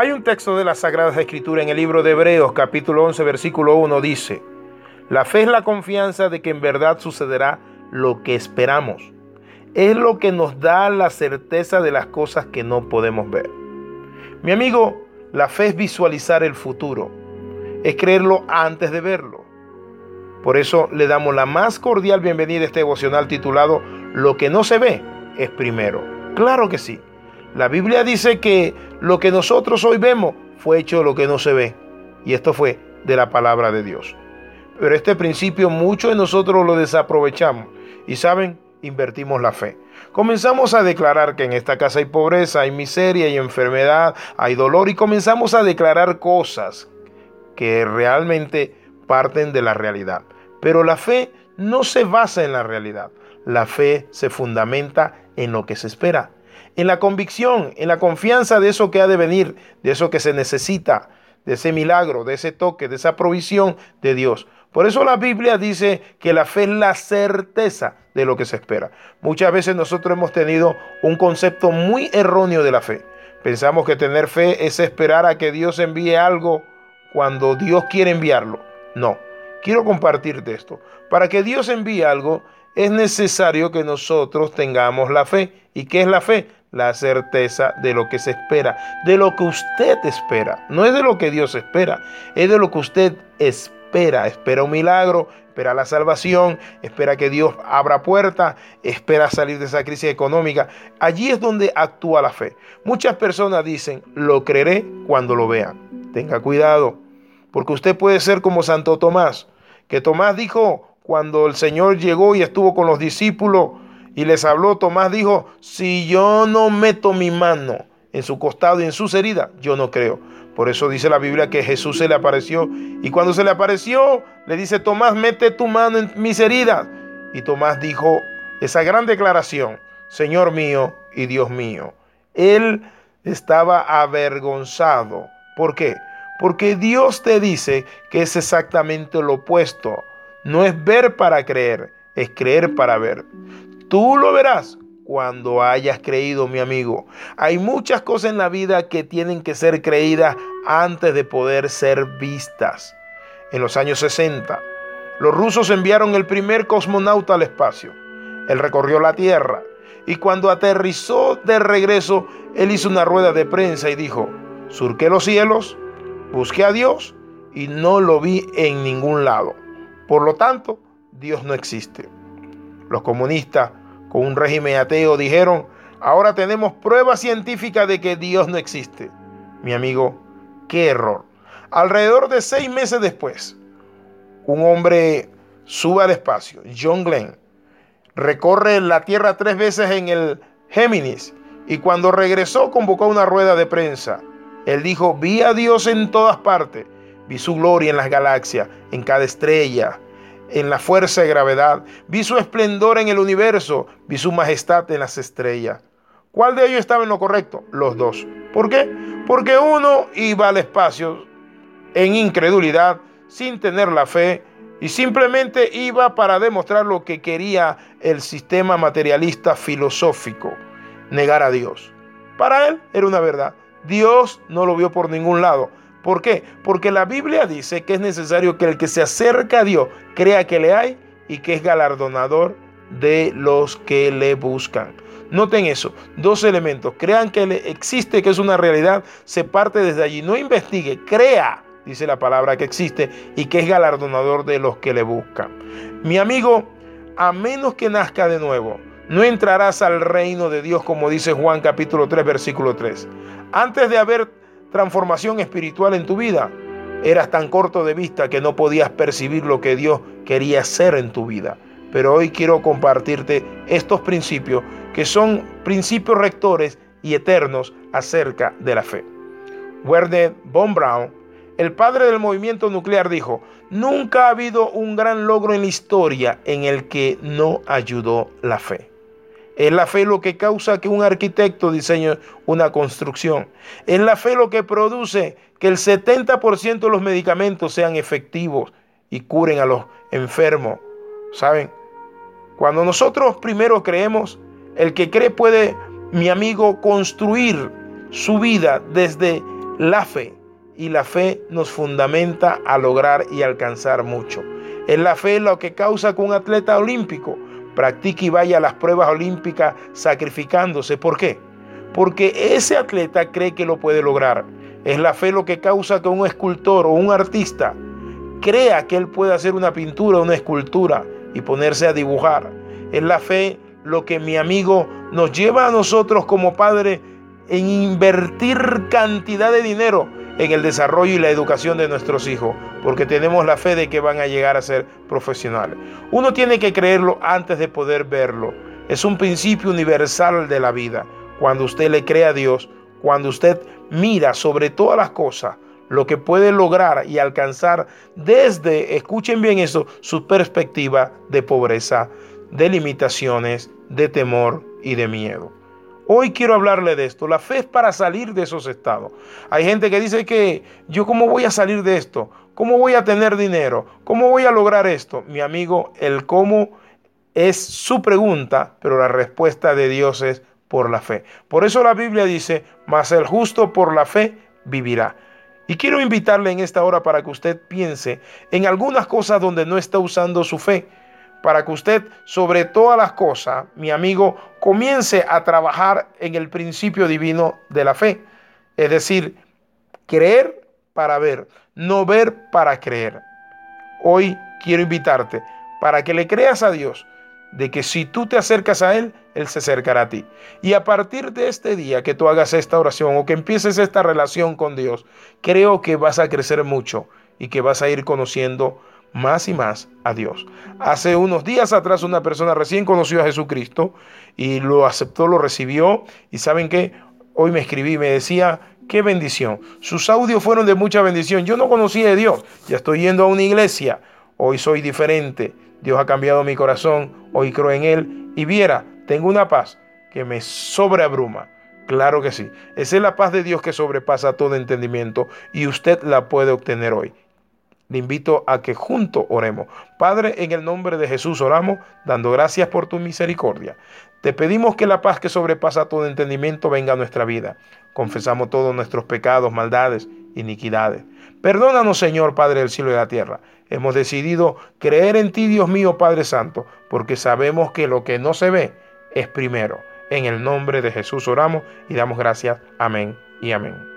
Hay un texto de las Sagradas Escrituras en el libro de Hebreos capítulo 11 versículo 1 dice, la fe es la confianza de que en verdad sucederá lo que esperamos. Es lo que nos da la certeza de las cosas que no podemos ver. Mi amigo, la fe es visualizar el futuro, es creerlo antes de verlo. Por eso le damos la más cordial bienvenida a este devocional titulado Lo que no se ve es primero. Claro que sí. La Biblia dice que lo que nosotros hoy vemos fue hecho lo que no se ve. Y esto fue de la palabra de Dios. Pero este principio muchos de nosotros lo desaprovechamos. Y saben, invertimos la fe. Comenzamos a declarar que en esta casa hay pobreza, hay miseria, hay enfermedad, hay dolor y comenzamos a declarar cosas que realmente parten de la realidad. Pero la fe no se basa en la realidad. La fe se fundamenta en lo que se espera, en la convicción, en la confianza de eso que ha de venir, de eso que se necesita, de ese milagro, de ese toque, de esa provisión de Dios. Por eso la Biblia dice que la fe es la certeza de lo que se espera. Muchas veces nosotros hemos tenido un concepto muy erróneo de la fe. Pensamos que tener fe es esperar a que Dios envíe algo cuando Dios quiere enviarlo. No, quiero compartirte esto. Para que Dios envíe algo, es necesario que nosotros tengamos la fe. ¿Y qué es la fe? La certeza de lo que se espera, de lo que usted espera. No es de lo que Dios espera, es de lo que usted espera. Espera un milagro, espera la salvación, espera que Dios abra puertas, espera salir de esa crisis económica. Allí es donde actúa la fe. Muchas personas dicen, lo creeré cuando lo vean. Tenga cuidado, porque usted puede ser como Santo Tomás, que Tomás dijo, cuando el Señor llegó y estuvo con los discípulos y les habló, Tomás dijo, si yo no meto mi mano en su costado y en sus heridas, yo no creo. Por eso dice la Biblia que Jesús se le apareció y cuando se le apareció, le dice, Tomás, mete tu mano en mis heridas. Y Tomás dijo esa gran declaración, Señor mío y Dios mío. Él estaba avergonzado. ¿Por qué? Porque Dios te dice que es exactamente lo opuesto. No es ver para creer, es creer para ver. Tú lo verás cuando hayas creído, mi amigo. Hay muchas cosas en la vida que tienen que ser creídas antes de poder ser vistas. En los años 60, los rusos enviaron el primer cosmonauta al espacio. Él recorrió la Tierra y cuando aterrizó de regreso, él hizo una rueda de prensa y dijo, surqué los cielos, busqué a Dios y no lo vi en ningún lado. Por lo tanto, Dios no existe. Los comunistas, con un régimen ateo, dijeron, ahora tenemos pruebas científicas de que Dios no existe. Mi amigo, qué error. Alrededor de seis meses después, un hombre sube al espacio, John Glenn, recorre la Tierra tres veces en el Géminis y cuando regresó convocó una rueda de prensa. Él dijo, vi a Dios en todas partes Vi su gloria en las galaxias, en cada estrella, en la fuerza de gravedad. Vi su esplendor en el universo. Vi su majestad en las estrellas. ¿Cuál de ellos estaba en lo correcto? Los dos. ¿Por qué? Porque uno iba al espacio en incredulidad, sin tener la fe, y simplemente iba para demostrar lo que quería el sistema materialista filosófico, negar a Dios. Para él era una verdad. Dios no lo vio por ningún lado. ¿Por qué? Porque la Biblia dice que es necesario que el que se acerca a Dios crea que le hay y que es galardonador de los que le buscan. Noten eso, dos elementos. Crean que existe, que es una realidad, se parte desde allí. No investigue, crea, dice la palabra que existe y que es galardonador de los que le buscan. Mi amigo, a menos que nazca de nuevo, no entrarás al reino de Dios como dice Juan capítulo 3 versículo 3. Antes de haber transformación espiritual en tu vida, eras tan corto de vista que no podías percibir lo que Dios quería hacer en tu vida. Pero hoy quiero compartirte estos principios que son principios rectores y eternos acerca de la fe. Werner von Braun, el padre del movimiento nuclear, dijo, nunca ha habido un gran logro en la historia en el que no ayudó la fe. Es la fe lo que causa que un arquitecto diseñe una construcción. Es la fe lo que produce que el 70% de los medicamentos sean efectivos y curen a los enfermos. ¿Saben? Cuando nosotros primero creemos, el que cree puede, mi amigo, construir su vida desde la fe y la fe nos fundamenta a lograr y alcanzar mucho. Es la fe lo que causa que un atleta olímpico practique y vaya a las pruebas olímpicas sacrificándose. ¿Por qué? Porque ese atleta cree que lo puede lograr. Es la fe lo que causa que un escultor o un artista crea que él puede hacer una pintura, una escultura y ponerse a dibujar. Es la fe lo que mi amigo nos lleva a nosotros como padre en invertir cantidad de dinero en el desarrollo y la educación de nuestros hijos, porque tenemos la fe de que van a llegar a ser profesionales. Uno tiene que creerlo antes de poder verlo. Es un principio universal de la vida. Cuando usted le cree a Dios, cuando usted mira sobre todas las cosas lo que puede lograr y alcanzar desde, escuchen bien eso, su perspectiva de pobreza, de limitaciones, de temor y de miedo. Hoy quiero hablarle de esto. La fe es para salir de esos estados. Hay gente que dice que yo cómo voy a salir de esto, cómo voy a tener dinero, cómo voy a lograr esto. Mi amigo, el cómo es su pregunta, pero la respuesta de Dios es por la fe. Por eso la Biblia dice, mas el justo por la fe vivirá. Y quiero invitarle en esta hora para que usted piense en algunas cosas donde no está usando su fe para que usted sobre todas las cosas, mi amigo, comience a trabajar en el principio divino de la fe. Es decir, creer para ver, no ver para creer. Hoy quiero invitarte para que le creas a Dios de que si tú te acercas a Él, Él se acercará a ti. Y a partir de este día que tú hagas esta oración o que empieces esta relación con Dios, creo que vas a crecer mucho y que vas a ir conociendo más y más a Dios. Hace unos días atrás una persona recién conoció a Jesucristo y lo aceptó, lo recibió y saben que hoy me escribí, me decía, qué bendición. Sus audios fueron de mucha bendición. Yo no conocía a Dios, ya estoy yendo a una iglesia, hoy soy diferente. Dios ha cambiado mi corazón, hoy creo en Él y viera, tengo una paz que me sobreabruma. Claro que sí. Esa es la paz de Dios que sobrepasa todo entendimiento y usted la puede obtener hoy le invito a que juntos oremos. Padre, en el nombre de Jesús oramos, dando gracias por tu misericordia. Te pedimos que la paz que sobrepasa todo entendimiento venga a nuestra vida. Confesamos todos nuestros pecados, maldades, iniquidades. Perdónanos, Señor, Padre del cielo y de la tierra. Hemos decidido creer en ti, Dios mío, Padre Santo, porque sabemos que lo que no se ve es primero. En el nombre de Jesús oramos y damos gracias. Amén y amén.